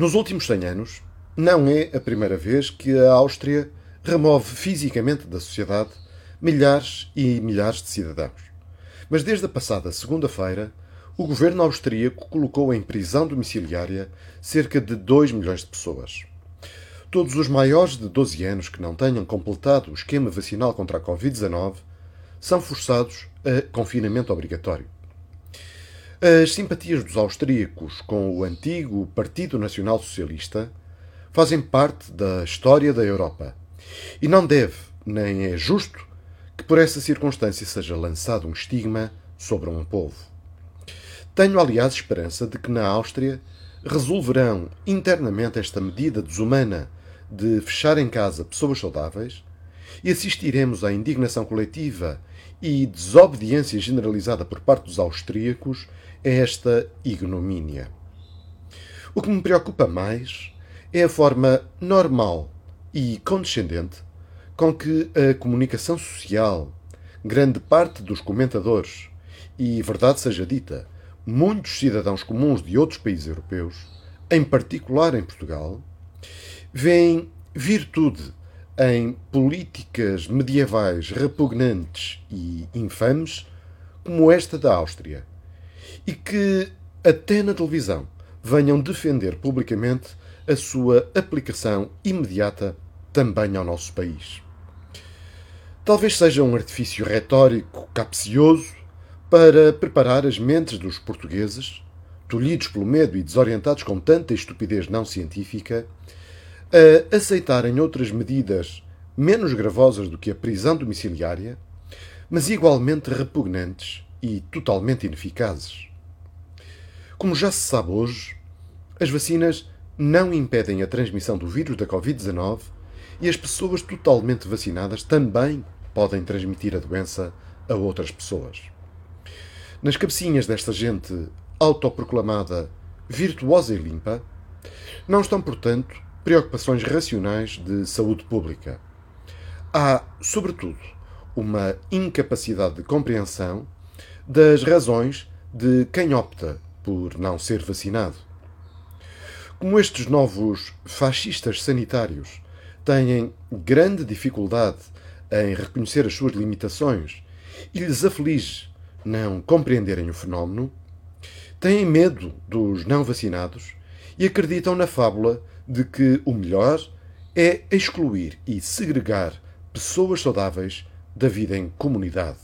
Nos últimos 100 anos, não é a primeira vez que a Áustria remove fisicamente da sociedade milhares e milhares de cidadãos. Mas desde a passada segunda-feira, o governo austríaco colocou em prisão domiciliária cerca de 2 milhões de pessoas. Todos os maiores de 12 anos que não tenham completado o esquema vacinal contra a Covid-19 são forçados a confinamento obrigatório. As simpatias dos austríacos com o antigo Partido Nacional Socialista fazem parte da história da Europa e não deve, nem é justo, que por essa circunstância seja lançado um estigma sobre um povo. Tenho, aliás, esperança de que na Áustria resolverão internamente esta medida desumana de fechar em casa pessoas saudáveis e assistiremos à indignação coletiva e desobediência generalizada por parte dos austríacos a esta ignomínia. O que me preocupa mais é a forma normal e condescendente com que a comunicação social, grande parte dos comentadores e, verdade seja dita, muitos cidadãos comuns de outros países europeus, em particular em Portugal, veem virtude em políticas medievais repugnantes e infames como esta da Áustria, e que até na televisão venham defender publicamente a sua aplicação imediata também ao nosso país. Talvez seja um artifício retórico capcioso para preparar as mentes dos portugueses, tolhidos pelo medo e desorientados com tanta estupidez não científica, a aceitarem outras medidas menos gravosas do que a prisão domiciliária, mas igualmente repugnantes e totalmente ineficazes. Como já se sabe hoje, as vacinas não impedem a transmissão do vírus da Covid-19 e as pessoas totalmente vacinadas também podem transmitir a doença a outras pessoas. Nas cabecinhas desta gente autoproclamada virtuosa e limpa, não estão, portanto, preocupações racionais de saúde pública. Há, sobretudo, uma incapacidade de compreensão das razões de quem opta por não ser vacinado. Como estes novos fascistas sanitários têm grande dificuldade em reconhecer as suas limitações e lhes aflige não compreenderem o fenómeno, têm medo dos não vacinados e acreditam na fábula de que o melhor é excluir e segregar pessoas saudáveis da vida em comunidade.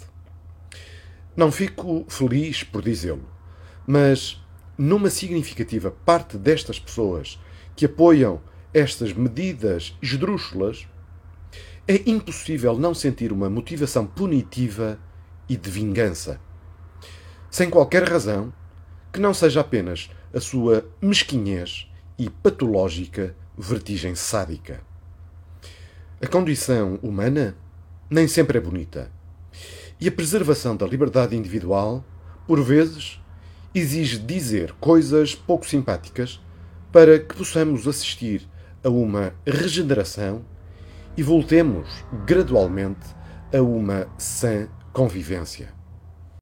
Não fico feliz por dizê-lo, mas numa significativa parte destas pessoas que apoiam estas medidas esdrúxulas, é impossível não sentir uma motivação punitiva e de vingança. Sem qualquer razão que não seja apenas a sua mesquinhez e patológica vertigem sádica. A condição humana nem sempre é bonita. E a preservação da liberdade individual, por vezes, exige dizer coisas pouco simpáticas para que possamos assistir a uma regeneração e voltemos gradualmente a uma sã convivência.